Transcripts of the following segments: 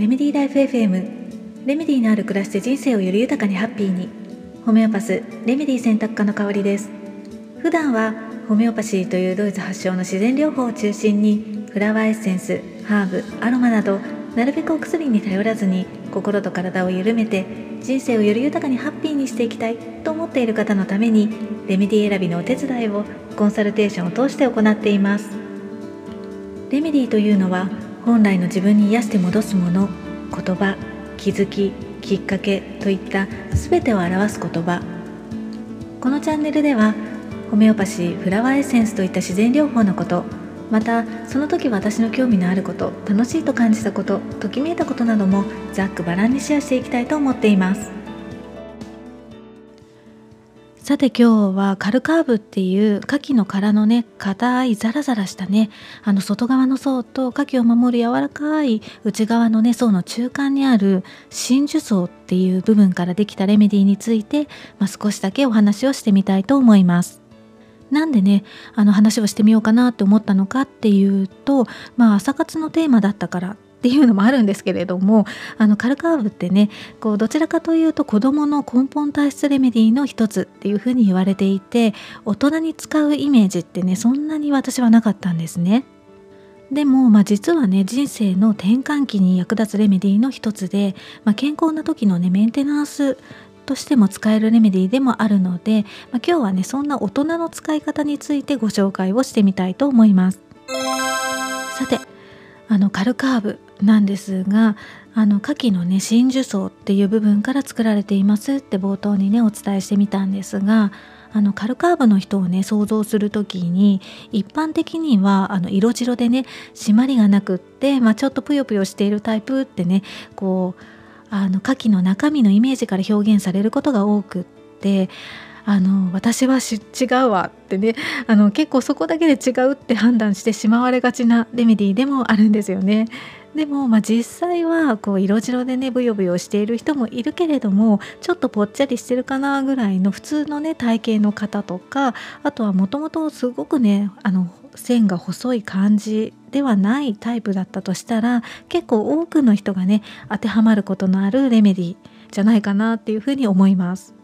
レメディーライフ FM レメディーのある暮らしで人生をより豊かにハッピーに。ホメオパスレメディ選択科の香りです。普段はホメオパシーというドイツ発祥の自然療法を中心にフラワーエッセンスハーブアロマなどなるべくお薬に頼らずに心と体を緩めて人生をより豊かにハッピーにしていきたいと思っている方のためにレメディ選びのお手伝いをコンサルテーションを通して行っています。レメディというのは本来の自分に癒して戻すもの言葉気づききっかけといった全てを表す言葉。このチャンネルではホメオパシーフラワーエッセンスといった自然療法のことまたその時私の興味のあること楽しいと感じたことときめいたことなどもざっくばらんにシェアしていきたいと思っています。さて今日はカルカーブっていう牡蠣の殻のね硬いザラザラしたねあの外側の層と牡蠣を守る柔らかい内側のね層の中間にある真珠層っていう部分からできたレメディについて、まあ、少しだけお話をしてみたいと思います。なんでねあの話をしてみようかなって思ったのかっていうとまあ朝活のテーマだったからっっていうのもあるんですけれどもあのカルカーブってねこうどちらかというと子どもの根本体質レメディーの一つっていうふうに言われていて大人に使うイメージってねそんなに私はなかったんですね。でも、まあ、実はね人生の転換期に役立つレメディーの一つで、まあ、健康な時のねメンテナンスとしても使えるレメディーでもあるので、まあ、今日はねそんな大人の使い方についてご紹介をしてみたいと思います。さてあのカルカーブなんですがあの牡蠣のね真珠層っていう部分から作られていますって冒頭にねお伝えしてみたんですがあのカルカーブの人をね想像する時に一般的にはあの色白でね締まりがなくって、まあ、ちょっとぷよぷよしているタイプってねこうあの牡蠣の中身のイメージから表現されることが多くってあの私は違うわってねあの結構そこだけで違うって判断してしまわれがちなレメディーでもあるんですよね。でも、まあ、実際はこう色白でねブヨブヨしている人もいるけれどもちょっとぽっちゃりしてるかなぐらいの普通のね体型の方とかあとはもともとすごくねあの線が細い感じではないタイプだったとしたら結構多くの人がね当てはまることのあるレメディじゃないかなっていうふうに思います。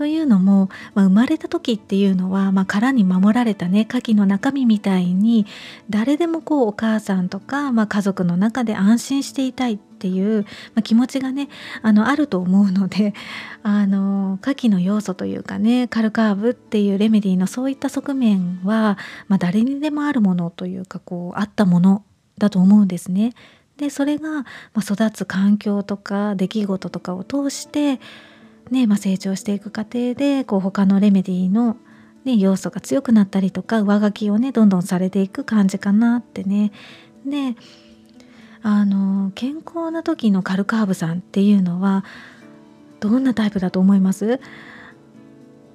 というのも、まあ、生まれた時っていうのは、まあ、殻に守られたね牡蠣の中身みたいに誰でもこうお母さんとか、まあ、家族の中で安心していたいっていう、ま、気持ちがねあのあると思うので あの牡蠣の要素というかねカルカーブっていうレメディのそういった側面は、ま、誰にでもあるものというかこうあったものだと思うんですね。でそれが、育つ環境とか出来事とかを通してねまあ、成長していく過程でこう他のレメディーの、ね、要素が強くなったりとか上書きをねどんどんされていく感じかなってね。であの健康な時のカルカーブさんっていうのはどんなタイプだと思います？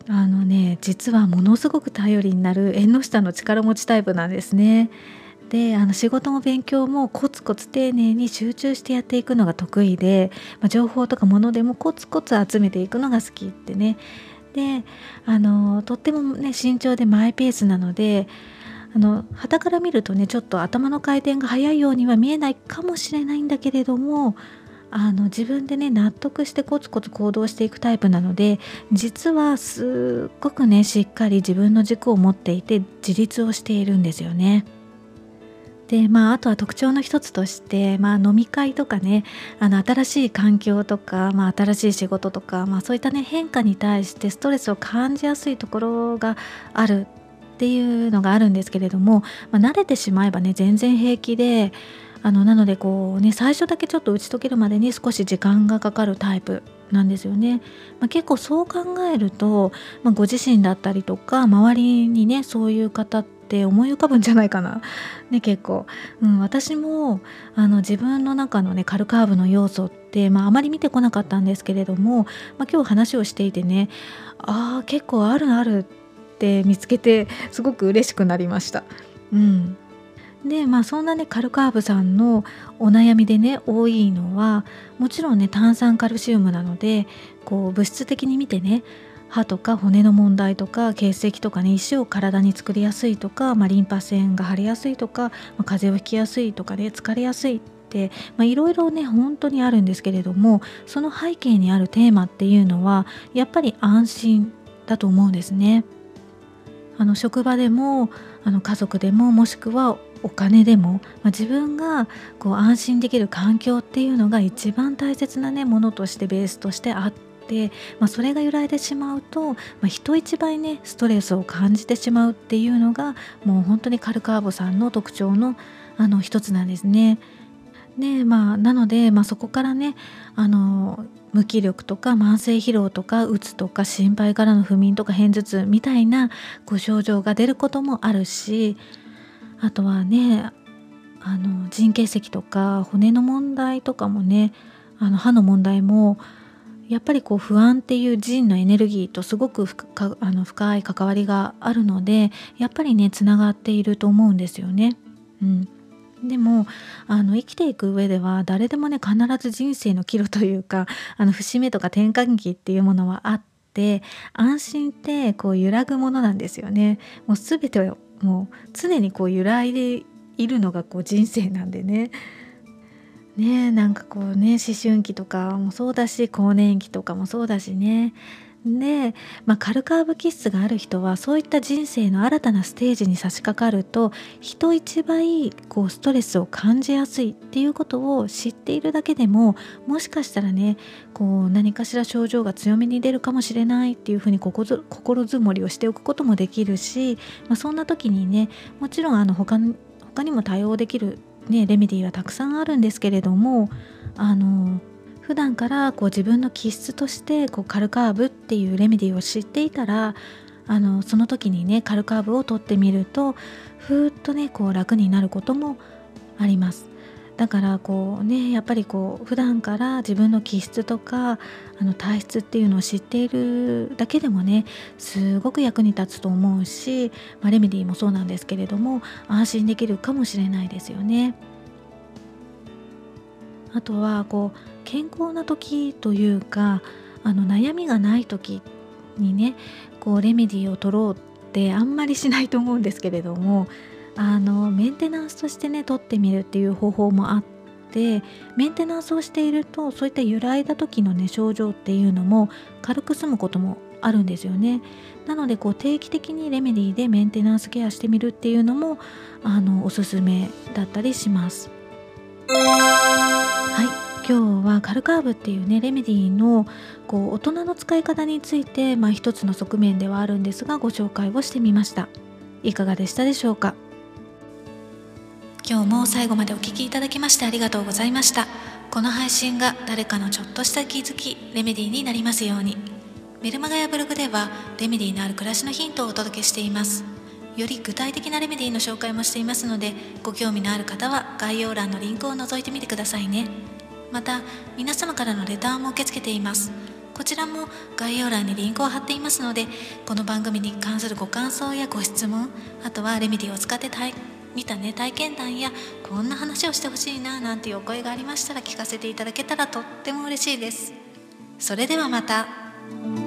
あのね実はものすごく頼りになる縁の下の力持ちタイプなんですね。であの仕事も勉強もコツコツ丁寧に集中してやっていくのが得意で、まあ、情報とかものでもコツコツ集めていくのが好きってねであのとってもね慎重でマイペースなのであの旗から見るとねちょっと頭の回転が速いようには見えないかもしれないんだけれどもあの自分でね納得してコツコツ行動していくタイプなので実はすっごくねしっかり自分の軸を持っていて自立をしているんですよね。でまあ、あとは特徴の一つとして、まあ、飲み会とかねあの新しい環境とか、まあ、新しい仕事とか、まあ、そういった、ね、変化に対してストレスを感じやすいところがあるっていうのがあるんですけれども、まあ、慣れてしまえばね全然平気であのなのでこうね最初だけちょっと打ち解けるまでに少し時間がかかるタイプなんですよね。まあ、結構そう考えると、まあ、ご自身だったりとか周りにねそういう方って思い浮かぶんじゃないかな。ね結構、うん、私もあの自分の中のねカルカーブの要素って、まあ、あまり見てこなかったんですけれども、まあ、今日話をしていてねああ結構あるあるって見つけてすごく嬉しくなりました。うんでまあそんなねカルカーブさんのお悩みでね多いのはもちろんね炭酸カルシウムなのでこう物質的に見てね歯とか骨の問題とか結石とかね石を体に作りやすいとか、まあ、リンパ腺が腫れやすいとか、まあ、風邪をひきやすいとかね疲れやすいっていろいろね本当にあるんですけれどもその背景にあるテーマっていうのはやっぱり安心だと思うんですね。あの職場でもあの家族でももしくはお金でも、まあ、自分がこう安心できる環境っていうのが一番大切な、ね、ものとしてベースとしてあって、まあ、それが揺らいでしまうと、まあ、人一倍ねストレスを感じてしまうっていうのがもう本当にカルカーボさんの特徴のあの一つなんですね。でまあ、なので、まあ、そこからねあの無気力とか慢性疲労とかうつとか心配からの不眠とか片頭痛みたいなこう症状が出ることもあるしあとはねあの腎結石とか骨の問題とかもねあの歯の問題もやっぱりこう不安っていう腎のエネルギーとすごくあの深い関わりがあるのでやっぱりねつながっていると思うんですよね。うん、でもあの生きていく上では誰でもね必ず人生の岐路というか あの節目とか転換期っていうものはあって安心ってこう揺らぐものなんですよね。もう全てをもう常にこう揺らいでいるのがこう人生なんでね。ねなんかこうね思春期とかもそうだし更年期とかもそうだしね。で、まあ、カルカーブ気質がある人はそういった人生の新たなステージに差し掛かると人一倍こうストレスを感じやすいっていうことを知っているだけでももしかしたらねこう何かしら症状が強めに出るかもしれないっていうふうに心づもりをしておくこともできるし、まあ、そんな時にねもちろんあの他他にも対応できる、ね、レメディーはたくさんあるんですけれどもあの普段からこう自分の気質としてこうカルカーブっていうレメディーを知っていたらあのその時にねカルカーブを取ってみるとふーっとねこう楽になることもあります。だからこうねやっぱりこう普段から自分の気質とかあの体質っていうのを知っているだけでもねすごく役に立つと思うし、まあ、レメディーもそうなんですけれども安心できるかもしれないですよね。あとはこう健康な時というかあの悩みがない時にねこうレメディーを取ろうってあんまりしないと思うんですけれどもあのメンテナンスとしてね取ってみるっていう方法もあってメンテナンスをしているとそういった揺らいだ時のね症状っていうのも軽く済むこともあるんですよね。なのでこう定期的にレメディーでメンテナンスケアしてみるっていうのもあのおすすめだったりします。はい今日はカルカーブっていうねレメディのこう大人の使い方について、まあ、一つの側面ではあるんですがご紹介をしてみましたいかがでしたでしょうか？今日も最後までお聴きいただきましてありがとうございました。この配信が誰かのちょっとした気づきレメディーになりますように。メルマガやブログではレメディーのある暮らしのヒントをお届けしています。より具体的なレメディーの紹介もしていますのでご興味のある方は概要欄のリンクを覗いてみてくださいね。また皆様からのレターも受け付けています。こちらも概要欄にリンクを貼っていますのでこの番組に関するご感想やご質問あとはレメディーを使って見たね体験談やこんな話をしてほしいななんていうお声がありましたら聞かせていただけたらとっても嬉しいですそれではまた。